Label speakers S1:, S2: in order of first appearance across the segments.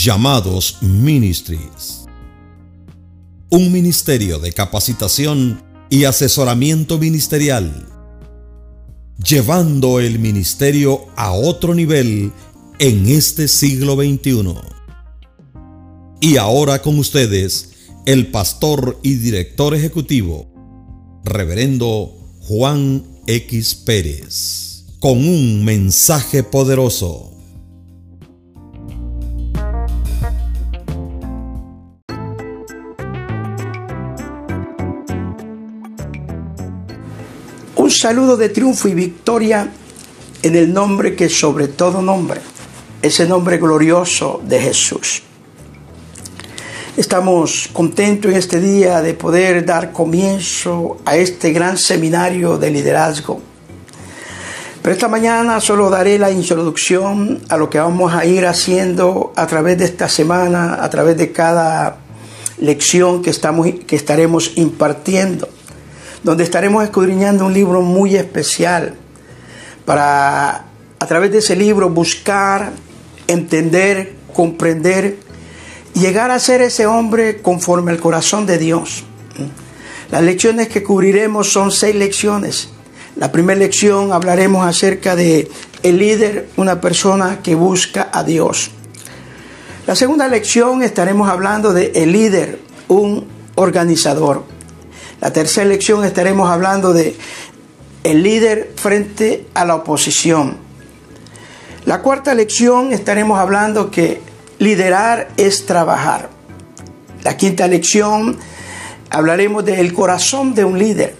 S1: Llamados Ministries. Un ministerio de capacitación y asesoramiento ministerial, llevando el ministerio a otro nivel en este siglo XXI. Y ahora con ustedes, el pastor y director ejecutivo, reverendo Juan X Pérez, con un mensaje poderoso.
S2: Un saludo de triunfo y victoria en el nombre que sobre todo nombre, ese nombre glorioso de Jesús. Estamos contentos en este día de poder dar comienzo a este gran seminario de liderazgo. Pero esta mañana solo daré la introducción a lo que vamos a ir haciendo a través de esta semana, a través de cada lección que, estamos, que estaremos impartiendo, donde estaremos escudriñando un libro muy especial para a través de ese libro buscar, entender, comprender llegar a ser ese hombre conforme al corazón de Dios. Las lecciones que cubriremos son seis lecciones. La primera lección hablaremos acerca de el líder, una persona que busca a Dios. La segunda lección estaremos hablando de el líder, un organizador. La tercera lección estaremos hablando de el líder frente a la oposición. La cuarta lección estaremos hablando que Liderar es trabajar. La quinta lección hablaremos del corazón de un líder.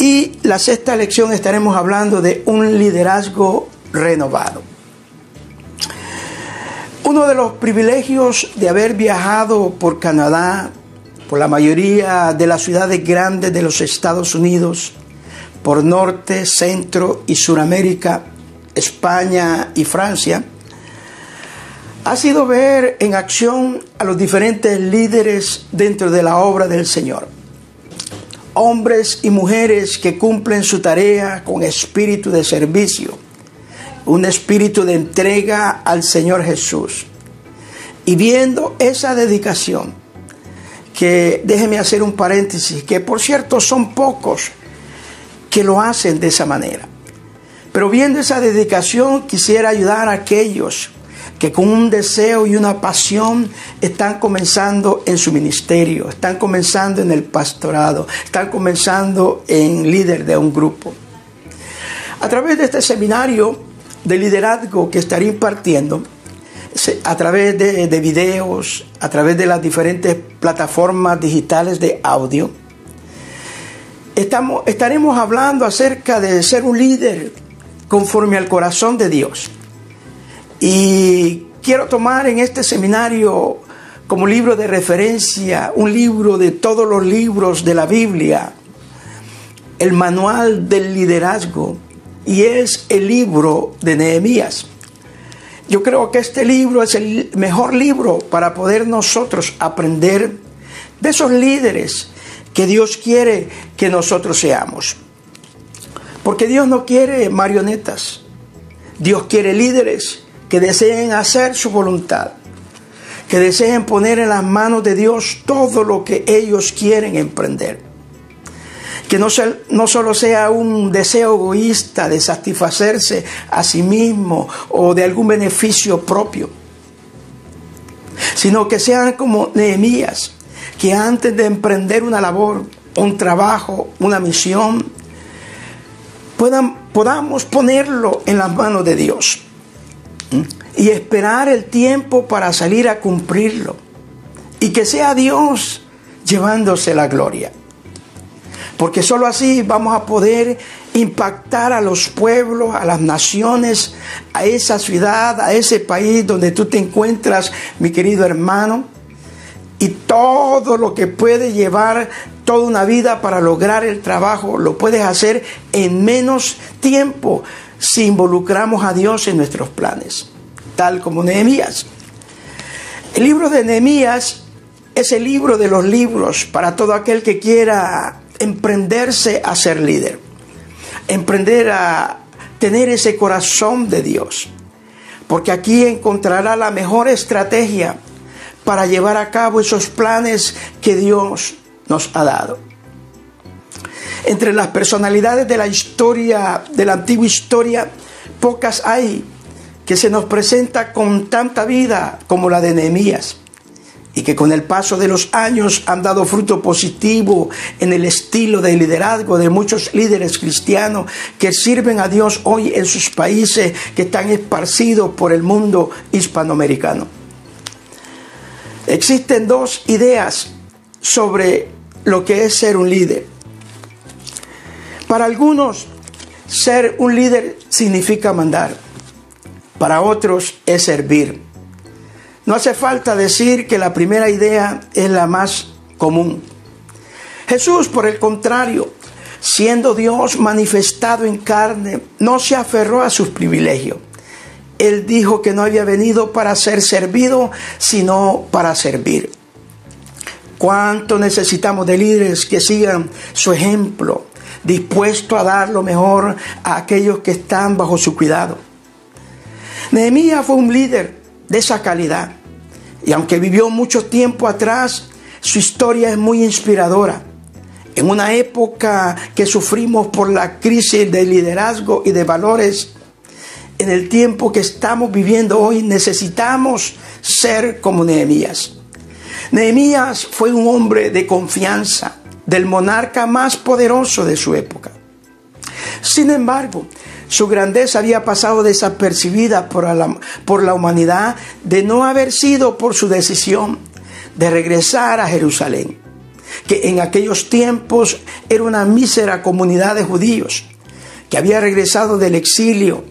S2: Y la sexta lección estaremos hablando de un liderazgo renovado. Uno de los privilegios de haber viajado por Canadá, por la mayoría de las ciudades grandes de los Estados Unidos, por Norte, Centro y Suramérica, España y Francia, ha sido ver en acción a los diferentes líderes dentro de la obra del Señor. Hombres y mujeres que cumplen su tarea con espíritu de servicio, un espíritu de entrega al Señor Jesús. Y viendo esa dedicación, que déjeme hacer un paréntesis, que por cierto son pocos que lo hacen de esa manera. Pero viendo esa dedicación quisiera ayudar a aquellos que con un deseo y una pasión están comenzando en su ministerio, están comenzando en el pastorado, están comenzando en líder de un grupo. A través de este seminario de liderazgo que estaré impartiendo, a través de, de videos, a través de las diferentes plataformas digitales de audio, estamos, estaremos hablando acerca de ser un líder conforme al corazón de Dios. Y quiero tomar en este seminario como libro de referencia un libro de todos los libros de la Biblia, el manual del liderazgo, y es el libro de Nehemías. Yo creo que este libro es el mejor libro para poder nosotros aprender de esos líderes que Dios quiere que nosotros seamos. Porque Dios no quiere marionetas, Dios quiere líderes que deseen hacer su voluntad, que deseen poner en las manos de Dios todo lo que ellos quieren emprender. Que no, no solo sea un deseo egoísta de satisfacerse a sí mismo o de algún beneficio propio, sino que sean como Nehemías, que antes de emprender una labor, un trabajo, una misión, puedan, podamos ponerlo en las manos de Dios y esperar el tiempo para salir a cumplirlo. Y que sea Dios llevándose la gloria. Porque sólo así vamos a poder impactar a los pueblos, a las naciones, a esa ciudad, a ese país donde tú te encuentras, mi querido hermano. Y todo lo que puede llevar toda una vida para lograr el trabajo, lo puedes hacer en menos tiempo si involucramos a Dios en nuestros planes, tal como Nehemías. El libro de Nehemías es el libro de los libros para todo aquel que quiera emprenderse a ser líder, emprender a tener ese corazón de Dios. porque aquí encontrará la mejor estrategia para llevar a cabo esos planes que Dios nos ha dado. Entre las personalidades de la historia, de la antigua historia, pocas hay que se nos presenta con tanta vida como la de Nehemías y que con el paso de los años han dado fruto positivo en el estilo de liderazgo de muchos líderes cristianos que sirven a Dios hoy en sus países que están esparcidos por el mundo hispanoamericano. Existen dos ideas sobre lo que es ser un líder. Para algunos, ser un líder significa mandar. Para otros es servir. No hace falta decir que la primera idea es la más común. Jesús, por el contrario, siendo Dios manifestado en carne, no se aferró a sus privilegios. Él dijo que no había venido para ser servido, sino para servir. ¿Cuánto necesitamos de líderes que sigan su ejemplo, dispuestos a dar lo mejor a aquellos que están bajo su cuidado? Nehemías fue un líder de esa calidad. Y aunque vivió mucho tiempo atrás, su historia es muy inspiradora. En una época que sufrimos por la crisis de liderazgo y de valores, en el tiempo que estamos viviendo hoy necesitamos ser como Nehemías. Nehemías fue un hombre de confianza del monarca más poderoso de su época. Sin embargo, su grandeza había pasado desapercibida por la, humanidad de no haber sido por su decisión de regresar a Jerusalén, que en aquellos tiempos era una mísera comunidad de judíos que había regresado del exilio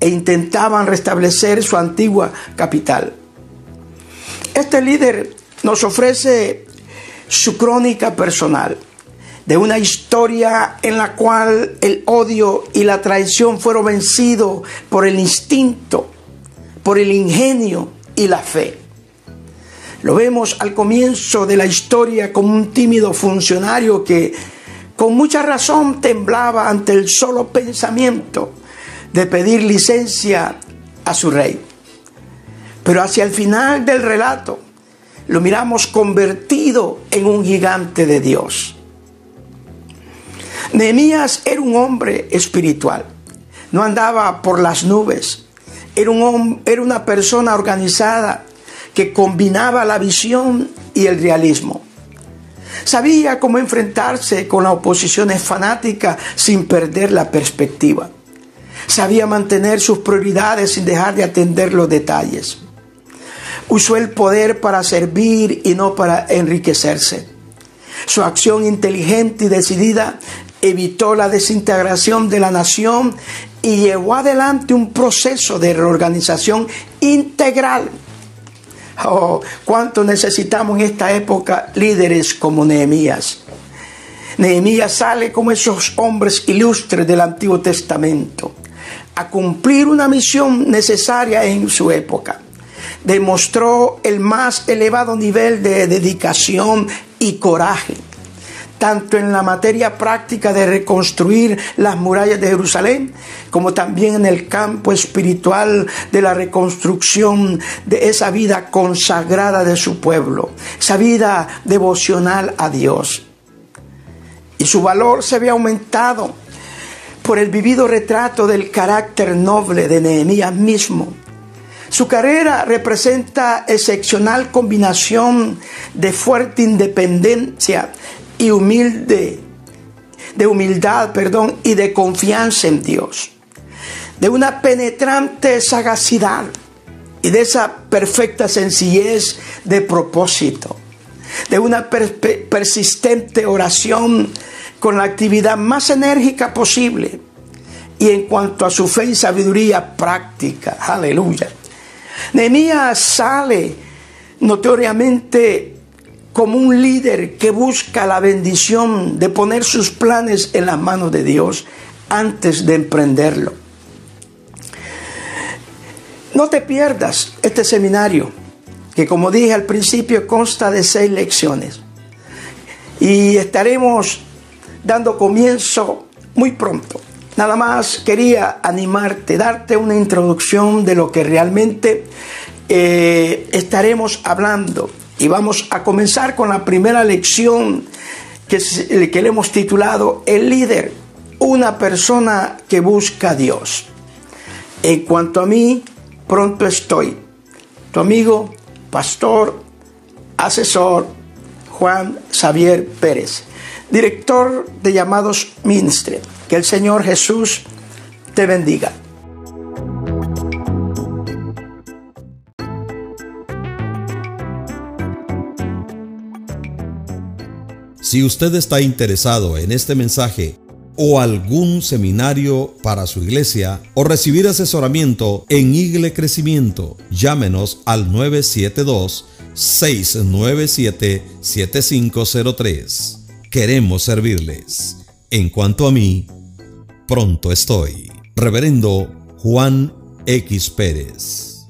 S2: e intentaban restablecer su antigua capital. Este líder nos ofrece su crónica personal de una historia en la cual el odio y la traición fueron vencidos por el instinto, por el ingenio y la fe. Lo vemos al comienzo de la historia como un tímido funcionario que con mucha razón temblaba ante el solo pensamiento de pedir licencia a su rey. Pero hacia el final del relato lo miramos convertido en un gigante de Dios Nehemías era un hombre espiritual, no andaba por las nubes, era, un, era una persona organizada que combinaba la visión y el realismo. Sabía cómo enfrentarse con la oposición fanática sin perder la perspectiva. Sabía mantener sus prioridades sin dejar de atender los detalles. Usó el poder para servir y no para enriquecerse. Su acción inteligente y decidida evitó la desintegración de la nación y llevó adelante un proceso de reorganización integral. Oh, cuánto necesitamos en esta época líderes como Nehemías. Nehemías sale como esos hombres ilustres del Antiguo Testamento a cumplir una misión necesaria en su época. Demostró el más elevado nivel de dedicación y coraje tanto en la materia práctica de reconstruir las murallas de Jerusalén, como también en el campo espiritual de la reconstrucción de esa vida consagrada de su pueblo, esa vida devocional a Dios. Y su valor se ve aumentado por el vivido retrato del carácter noble de Nehemías mismo. Su carrera representa excepcional combinación de fuerte independencia y humilde, de humildad, perdón, y de confianza en Dios, de una penetrante sagacidad y de esa perfecta sencillez de propósito, de una persistente oración con la actividad más enérgica posible. Y en cuanto a su fe y sabiduría práctica, aleluya. Nehemías sale notoriamente como un líder que busca la bendición de poner sus planes en las manos de Dios antes de emprenderlo. No te pierdas este seminario, que como dije al principio consta de seis lecciones. Y estaremos dando comienzo muy pronto. Nada más quería animarte, darte una introducción de lo que realmente eh, estaremos hablando. Y vamos a comenzar con la primera lección que, le hemos titulado El líder, una persona que busca a Dios. En cuanto a mí, pronto estoy. Tu amigo, pastor, asesor, Juan Xavier Pérez, director de llamados Ministre. Que el Señor Jesús te bendiga.
S1: Si usted está interesado en este mensaje o algún seminario para su iglesia o recibir asesoramiento en Igle Crecimiento, llámenos al 972-697-7503. Queremos servirles. En cuanto a mí, pronto estoy. Reverendo Juan X Pérez.